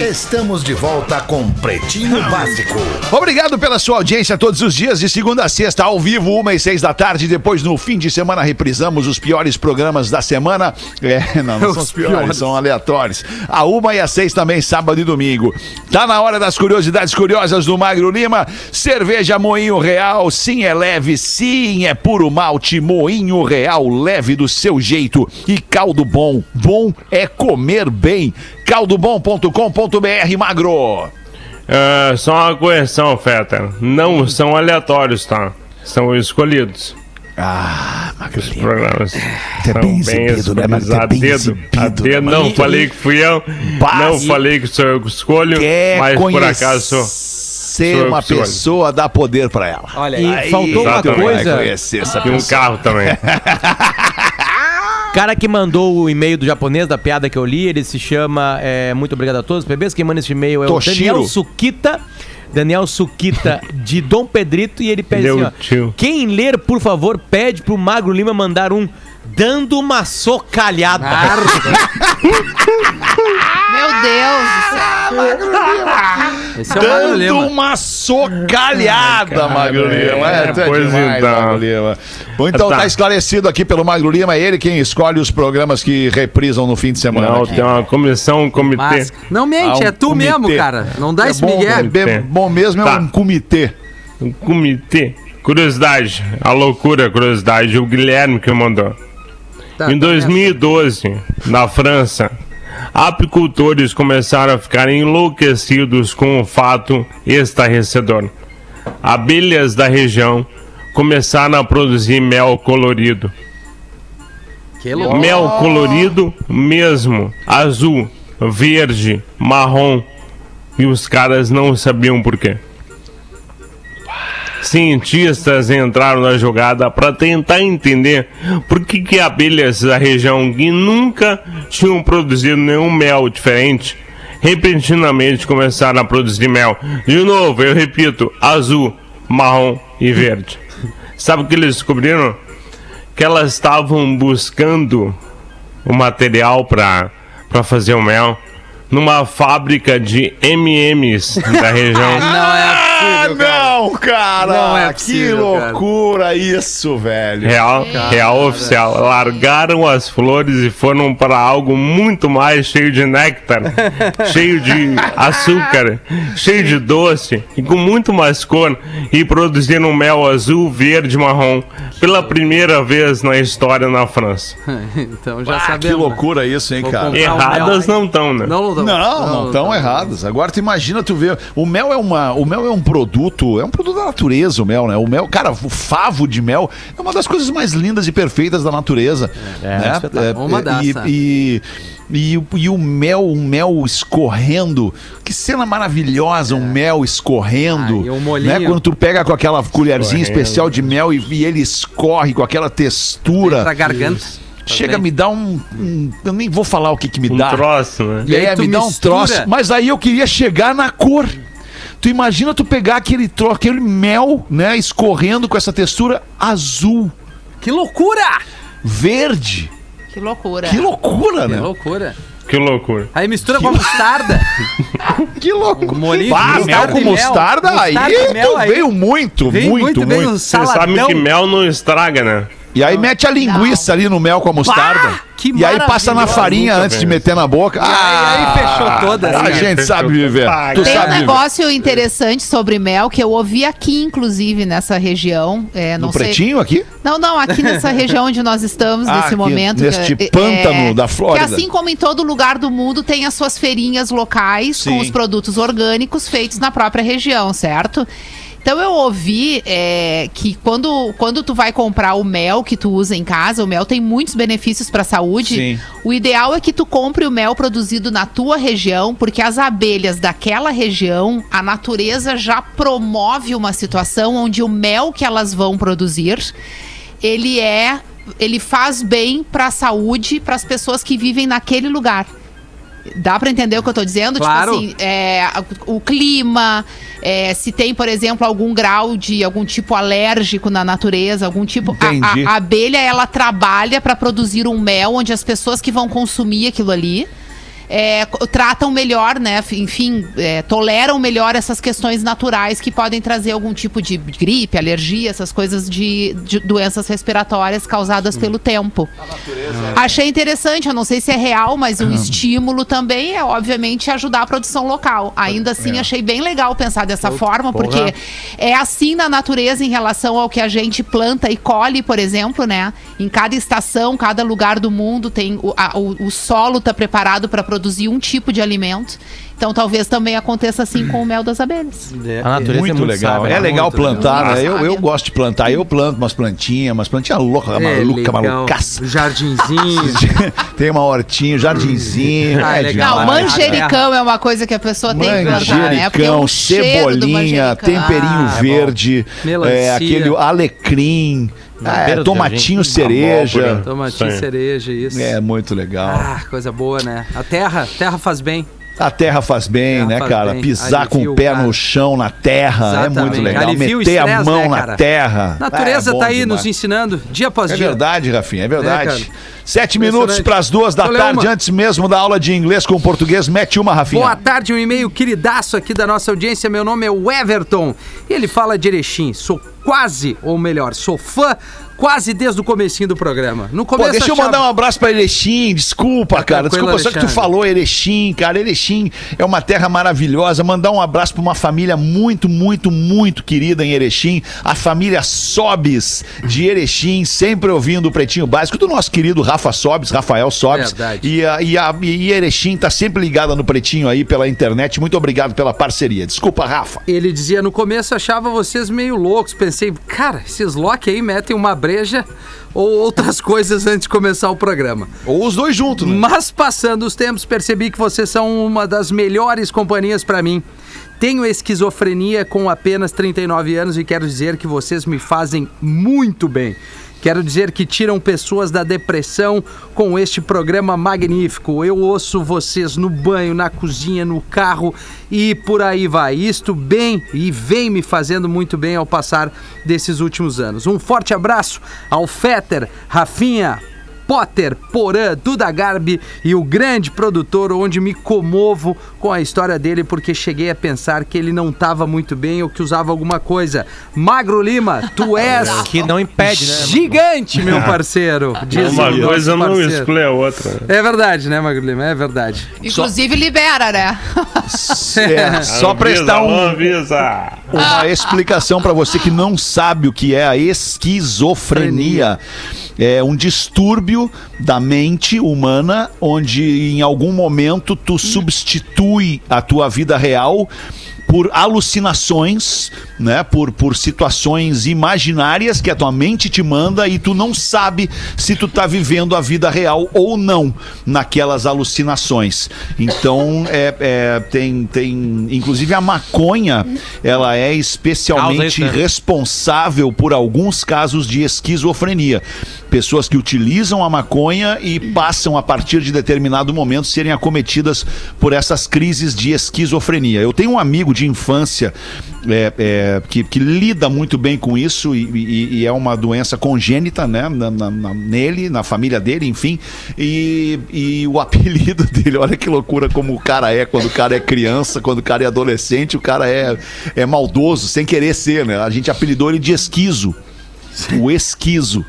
Ei! Estamos de volta com Pretinho <laughs> Básico. Obrigado pela sua audiência todos os dias, de segunda a sexta, ao vivo, uma e seis da tarde. Depois, no fim de semana, reprisamos os piores programas da semana. É, não, não <laughs> são os piores, são aleatórios. A uma e às seis também, sábado e domingo. Tá na hora das curiosidades curiosas do Magro Lima. Cerveja Moinho Real, sim é leve, sim é puro malte. Moinho Real, leve do seu jeito. E caldo bom, bom é comer bem. caldobom.com.br, Magro. Ah, só uma correção, Feta. Não são aleatórios, tá? São escolhidos. Ah, Magro Os programas é são bem bem exibido, né, mas escolhidos. é bem exibido, A dedo. né, Não falei que fui eu. Bah, Não falei que sou eu que escolho. Mas por acaso sou. eu uma pessoa dá poder pra ela. Olha E aí. faltou uma coisa. Conhecer essa E um carro também. <laughs> cara que mandou o e-mail do japonês, da piada que eu li, ele se chama. é, muito obrigado a todos, bebês. Quem manda esse e-mail é Toshiro. o Daniel Sukita. Daniel Sukita de Dom Pedrito. E ele pede assim: ó. Quem ler, por favor, pede pro Magro Lima mandar um. Dando uma socalhada. <laughs> Meu Deus do céu. Esse é o Magro Dando Lima. uma socalhada, Magro Lima. É, tu é pois demais, então. Magro Lima. Bom, então Tá. tá esclarecido aqui pelo Magro Lima. É ele quem escolhe os programas que reprisam no fim de semana. Não, aqui. tem uma comissão, um comitê. Mas, não mente, Ah, um é tu comitê. mesmo, cara. Não dá É esse bom, migué. é bem- bom mesmo é Tá. um comitê. Um comitê. Curiosidade, a loucura, curiosidade, o Guilherme que mandou. Tá, em tá 2012, na França, apicultores começaram a ficar enlouquecidos com o fato estarrecedor. Abelhas da região começaram a produzir mel colorido. nessa. Que louco. Mel colorido mesmo, azul, verde, marrom. E os caras não sabiam por quê. Cientistas entraram na jogada para tentar entender por que, que abelhas da região que nunca tinham produzido nenhum mel diferente repentinamente começaram a produzir mel. De novo, eu repito: azul, marrom e verde. Sabe o que eles descobriram? Que elas estavam buscando o material para fazer o mel numa fábrica de M&M's da região. Não é Ah, possível. Não, cara! Não é que possível, cara. loucura isso, velho. Real, real oficial. Largaram as flores e foram para algo muito mais cheio de néctar, <laughs> cheio de açúcar, cheio de doce e com muito mais cor e produziram mel azul, verde marrom pela primeira vez na história na França. <laughs> Então já Ah, que sabemos. né? loucura isso, hein, Vou cara? Erradas não estão, né? Não, não, Não, não estão erradas. Agora tu imagina tu ver, o mel é uma, o mel é um produto, é um produto da natureza, o mel, né? O mel, cara, o favo de mel é uma das coisas mais lindas e perfeitas da natureza, né? espetáculo. Uma das, e, e, e, o- e o mel, o mel escorrendo, que cena maravilhosa, um mel escorrendo, Ah, e o molhinho. né? Quando tu pega com aquela colherzinha Escorrendo. especial de mel e, e ele escorre com aquela textura. Pra garganta. Chega a me dar um, um- Eu nem vou falar o que, que me Um dá. troço, né? E aí é, tu me dá um mistura. troço. Mas aí eu queria chegar na cor. Tu imagina tu pegar aquele troço, aquele mel, né, escorrendo com essa textura azul, Que loucura! verde. Que loucura. Que loucura, Que né? loucura. Que loucura. Aí mistura com a mostarda. <laughs> Que loucura. O molinho Bah, mel com mel. mostarda, aí, Mostarda e mel tu aí. veio muito, Vem muito, muito, muito. bem um Você sabe saladão. que mel não estraga, né? E aí mete a linguiça ali no mel com a mostarda. Bah, que e aí passa na maravilhoso. farinha antes de meter na boca. aí Ah, fechou todas, A né? gente Fechou sabe viver. Tu Tem um sabe viver. negócio interessante sobre mel que eu ouvi aqui, inclusive, nessa região. É, não No sei. pretinho aqui? Não, não, aqui nessa <laughs> região onde nós estamos Ah, nesse aqui, momento. neste que, é, pântano da Flórida. Que assim como em todo lugar do mundo, tem as suas feirinhas locais Sim. com os produtos orgânicos feitos na própria região, certo? Então eu ouvi é, que quando, quando tu vai comprar o mel que tu usa em casa, o mel tem muitos benefícios para a saúde. Sim. O ideal é que tu compre o mel produzido na tua região, porque as abelhas daquela região, a natureza já promove uma situação onde o mel que elas vão produzir, ele é, ele faz bem para a saúde, para as pessoas que vivem naquele lugar. Dá pra entender o que eu tô dizendo? Claro. Tipo assim, é, o clima, é, se tem, por exemplo, algum grau de algum tipo alérgico na natureza, algum tipo. a-. A, a abelha, ela trabalha pra produzir um mel onde as pessoas que vão consumir aquilo ali. É, tratam melhor, né? Enfim, é, toleram melhor essas questões naturais que podem trazer algum tipo de gripe, alergia, essas coisas de, de doenças respiratórias causadas pelo tempo. Achei interessante, eu não sei se é real, mas o estímulo também é, obviamente, ajudar a produção local. Ainda assim, achei bem legal pensar dessa forma, porque é assim na natureza em relação ao que a gente planta e colhe, por exemplo, né? Em cada estação, cada lugar do mundo tem o, a- o, o solo está preparado para produzir um tipo de alimento. Então talvez também aconteça assim com o mel das abelhas. É, A natureza é Muito muito legal. sábia, é né? legal plantar, né? Eu, eu gosto de plantar. Eu planto umas plantinhas, umas plantinhas loucas, é maluca, legal. malucaça. Jardinzinho. <laughs> Tem uma hortinha, jardinzinho. Ah, é é legal. Não, demais. manjericão é uma coisa que a pessoa tem que plantar, né? Porque Manjericão, cebolinha, manjericão- temperinho Ah, verde, é, aquele alecrim, Na é, tomatinho jardim. cereja. Tomatinho Sim. cereja, isso. É muito legal. Ah, coisa boa, né? A terra, terra faz bem. A terra faz bem, Terra né, faz cara? bem. Pisar com Alivia o pé cara. no chão, na terra, é Exatamente. muito legal. Alivia o Meter a mão né, na terra. Natureza é bom tá aí demais. nos ensinando, dia após É dia. verdade, Rafinha, é verdade. cara? Sete minutos para as duas da tarde, antes mesmo da aula de inglês com português. Mete uma, Rafinha. Boa tarde, um e-mail queridaço aqui da nossa audiência. Meu nome é Everton. E ele fala de Erechim. Sou quase, ou melhor, sou fã quase desde o comecinho do programa. No Pô, começo deixa eu mandar um abraço pra Erechim, desculpa, cara. Desculpa, só que tu Alexandre. falou Erechim, cara. Erechim é uma terra maravilhosa. Mandar um abraço pra uma família muito, muito, muito querida em Erechim. A família Sobes de Erechim, sempre ouvindo o Pretinho Básico do nosso querido Rafa Sobes, Rafael Sobes. Verdade. E, a, e, a, e Erechim tá sempre ligada no Pretinho aí pela internet. Muito obrigado pela parceria. Desculpa, Rafa. Ele dizia no começo achava vocês meio loucos. Pensei, cara, esses Loki aí metem uma breja ou outras <laughs> coisas antes de começar o programa. Ou os dois juntos, né? Mas passando os tempos, percebi que vocês são uma das melhores companhias pra mim. Tenho esquizofrenia com apenas 39 anos e quero dizer que vocês me fazem muito bem. Quero dizer que tiram pessoas da depressão com este programa magnífico. Eu ouço vocês no banho, na cozinha, no carro e por aí vai. Isto bem e vem me fazendo muito bem ao passar desses últimos anos. Um forte abraço ao Fetter, Rafinha, Potter, Porã, Duda Garbi e o grande produtor, onde me comovo com a história dele porque cheguei a pensar que ele não estava muito bem ou que usava alguma coisa. Magro Lima, tu <laughs> és Que não impede, né? gigante, meu parceiro. Diz Uma coisa não exclui a outra. É verdade, né, Magro Lima? É verdade. Inclusive libera, né? <laughs> É, só prestar um, Avisa. uma explicação para você que não sabe o que é a esquizofrenia. É um distúrbio da mente humana onde em algum momento tu substitui a tua vida real por alucinações, né? Por, por situações imaginárias que a tua mente te manda e tu não sabe se tu tá vivendo a vida real ou não naquelas alucinações. Então, é, é, tem, tem. Inclusive a maconha, ela é especialmente né? responsável por alguns casos de esquizofrenia. Pessoas que utilizam a maconha e passam, a partir de determinado momento, serem acometidas por essas crises de esquizofrenia. Eu tenho um amigo de infância é, é, que, que lida muito bem com isso e, e- e é uma doença congênita, né? na- na- na- nele, na família dele, enfim. E, e o <laughs> apelido dele, olha que loucura como o cara é quando o cara é criança, quando o cara é adolescente, o cara é, é maldoso, sem querer ser, né? A gente apelidou ele de esquizo. O esquizo.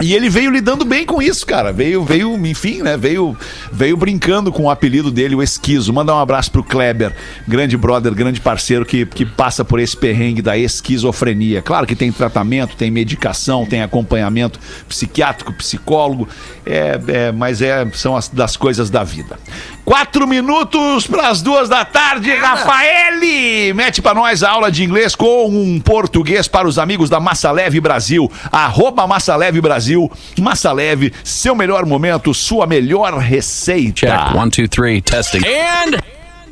E ele veio lidando bem com isso, cara. Veio, veio, enfim, né? Veio, veio brincando com o apelido dele, o Esquizo. Mandar um abraço pro Kleber, grande brother, grande parceiro que, que passa por esse perrengue da esquizofrenia. Claro que tem tratamento, tem medicação, tem acompanhamento psiquiátrico, psicólogo, é, é, mas é, são as das coisas da vida. Quatro minutos para as duas da tarde, Rafaele! Mete para nós a aula de inglês com um português para os amigos da Massa Leve Brasil. Arroba Massa Leve Brasil. Massa Leve, seu melhor momento, sua melhor receita. Check. One, two, three. Testing. And.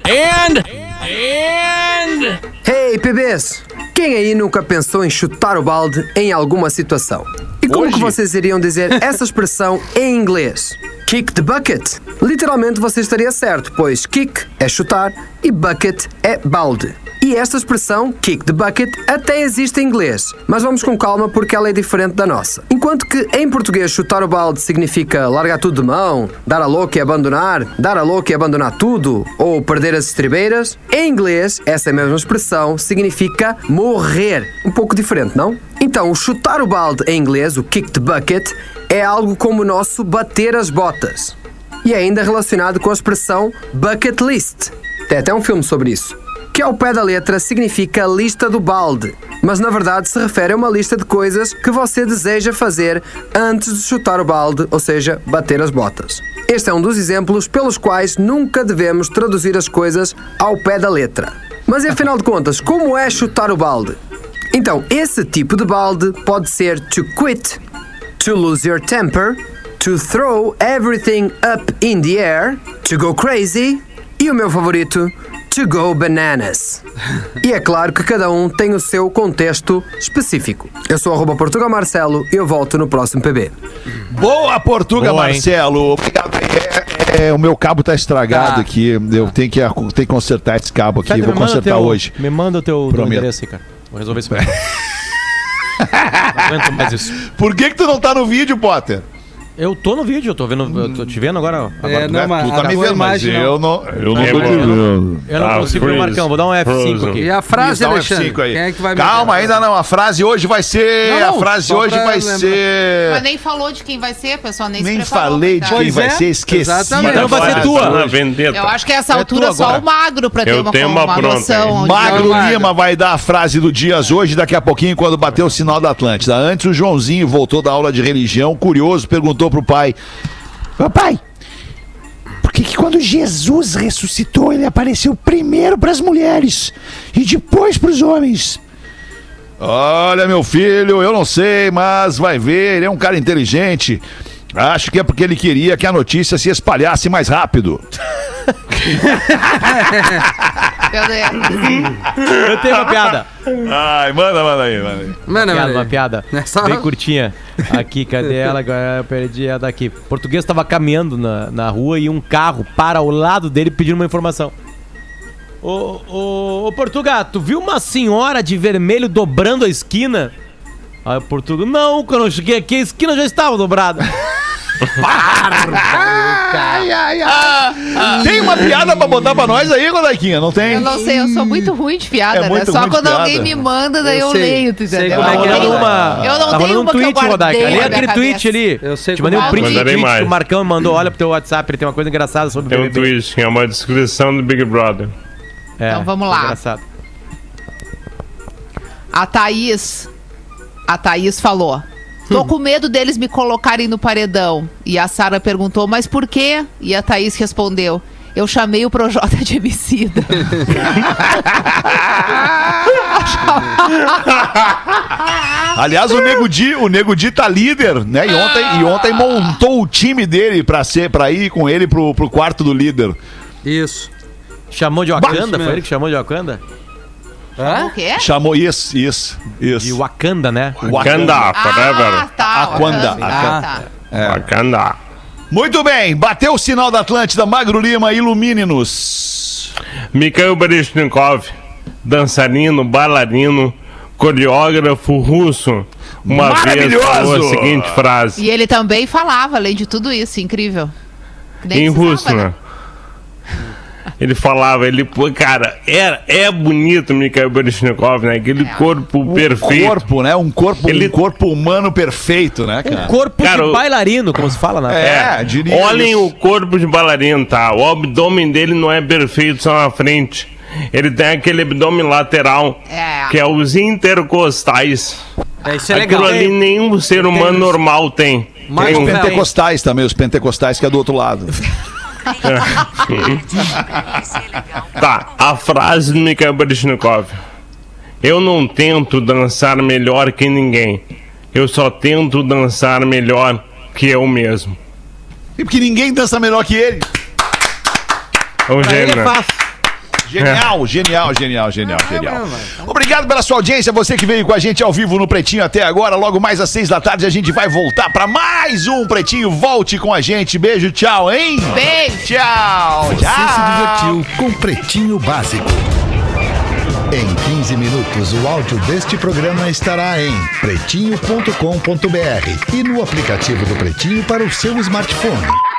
And. And. Hey, PBs! Quem aí nunca pensou em chutar o balde em alguma situação? E como Hoje? que vocês iriam dizer <laughs> essa expressão em inglês? Kick the bucket. Literalmente você estaria certo, pois kick é chutar e bucket é balde. E esta expressão, kick the bucket, até existe em inglês, mas vamos com calma porque ela é diferente da nossa. Enquanto que em português chutar o balde significa largar tudo de mão, dar a louca e abandonar, dar a louca e abandonar tudo, ou perder as estribeiras, em inglês, essa mesma expressão significa morrer. Um pouco diferente, não? Então, chutar o balde em inglês, o kick the bucket, é algo como o nosso bater as botas. E é ainda relacionado com a expressão bucket list. Tem até um filme sobre isso. Que ao pé da letra significa lista do balde, mas na verdade se refere a uma lista de coisas que você deseja fazer antes de chutar o balde, ou seja, bater as botas. Este é um dos exemplos pelos quais nunca devemos traduzir as coisas ao pé da letra. Mas afinal de contas, como é chutar o balde? Então, esse tipo de balde pode ser to quit, to lose your temper, to throw everything up in the air, to go crazy e o meu favorito, to go bananas. E é claro que cada um tem o seu contexto específico. Eu sou arroba Portugal Marcelo e eu volto no próximo PB. Boa, Portuga Boa? Marcelo. Obrigado. É, é, o meu cabo tá estragado Tá. aqui. Eu tenho que, tenho que consertar esse cabo aqui. Vou consertar teu- hoje. Me manda o teu, teu Prometo. endereço aí, cara. Vou resolver isso. <laughs> Não aguento mais isso. Por que que tu não tá no vídeo, Potter? Eu tô no vídeo, eu tô vendo, eu tô te vendo agora. agora É, não, mas tu tá a me vendo, mas imagem eu não. não, eu não É, tô te vendo. Eu não Ah, consigo ver o. Marcão, vou dar um F5 Frozen. aqui. E a frase, Isso, um Alexandre? F5 aí. Quem é que vai Calma, ainda não. A frase hoje vai ser. Não, a frase hoje vai lembrar. ser. Mas nem falou de quem vai ser, a pessoa nem, Nem se preparou. falei de quem vai é, ser, esqueci. exatamente. Então vai ser tua. tá. Eu acho que essa É altura tu só o magro pra ter Eu uma, tenho uma, uma pronta, noção. Magro. Lima vai dar a frase do Dias hoje, daqui a pouquinho, quando bater o sinal da Atlântida. Antes, o Joãozinho voltou da aula de religião, curioso, perguntou pro pai: Papai, por que, que quando Jesus ressuscitou, ele apareceu primeiro pras mulheres e depois pros homens? Olha, meu filho, eu não sei, mas vai ver, ele é um cara inteligente. Acho que é porque ele queria que a notícia se espalhasse mais rápido. <laughs> Meu Deus. Eu tenho uma piada. Ai, manda, manda aí, manda aí. Mano, piada, uma piada. É só- Bem curtinha. Aqui, cadê ela? Agora eu perdi ela daqui. O português estava caminhando na, na rua e um carro para ao lado dele pedindo uma informação. Ô, ô, ô Portuga, tu viu uma senhora de vermelho dobrando a esquina? Aí o Portuga, não, quando eu cheguei aqui a esquina já estava dobrada. <laughs> Ai, ai, ai. Tem uma piada pra botar pra nós aí, Godaquinha? Não tem? Eu não sei, eu sou muito ruim de piada, É né? Só ruim de quando piada. alguém me manda, daí Eu eu, sei. leio, tu Sei entendeu? como é que é, Eu rolando tenho- uma. Eu não tava tenho um uma que eu tweet, Rodaica. na é aquele tweet ali. Eu sei Te mandei um é. print tweet que o Marcão mandou. Olha pro teu WhatsApp, ele tem uma coisa engraçada sobre Tem um BBB. tweet, é uma descrição do Big Brother. É, Então vamos lá. Engraçado. A Thaís. A Thaís falou. Tô com medo deles me colocarem no paredão. E a Sara perguntou, mas por quê? E a Thaís respondeu. Eu chamei o Projota de homicida. <laughs> Aliás, o Nego Di, o Nego Di tá líder, né? E ontem, e ontem montou o time dele pra, ser, pra ir com ele pro, pro quarto do líder. Isso. Chamou de Wakanda? Foi mesmo. ele que chamou de Wakanda? O quê? Chamou isso, isso, De isso. Wakanda, né? Wakanda, Ah, forever. tá. Aquanda, Wakanda. Aquanda. Ah, tá. Wakanda. Muito bem, bateu o sinal da Atlântida, Magro Lima, ilumine-nos. Mikhail Baryshnikov, dançarino, bailarino, coreógrafo russo, uma vez falou a seguinte frase. E ele também falava, além de tudo isso, incrível. Nem em russo, né? Ele falava, ele, pô, cara, era, é bonito Mikhail Baryshnikov, né? Aquele corpo perfeito. Corpo, né? Um corpo, Ele- um corpo humano perfeito, né, cara? Corpo Cara, de o- bailarino, como se fala, né? É, diria Olhem isso. o corpo de bailarino, tá? O abdômen dele não é perfeito só na frente. Ele tem aquele abdômen lateral, É. que é os intercostais. É, isso é Aquilo legal. ali nenhum ser humano normal tem. Mais Tem um- um Pentecostais também, os pentecostais que é do outro lado. <laughs> <laughs> Tá, a frase do Mikhail Baryshnikov. Eu não tento dançar melhor que ninguém. Eu só tento dançar melhor que eu mesmo. E porque ninguém dança melhor que ele. É um Pra ele gênio, é fácil. Genial, genial, genial, genial, genial. Obrigado pela sua audiência, você que veio com a gente ao vivo no Pretinho até agora. Logo mais às seis da tarde a gente vai voltar para mais um Pretinho. Volte com a gente. Beijo, tchau, hein? Beijo. Tchau, Você se divertiu com Pretinho Básico. Em 15 minutos, o áudio deste programa estará em pretinho.com.br e no aplicativo do Pretinho para o seu smartphone.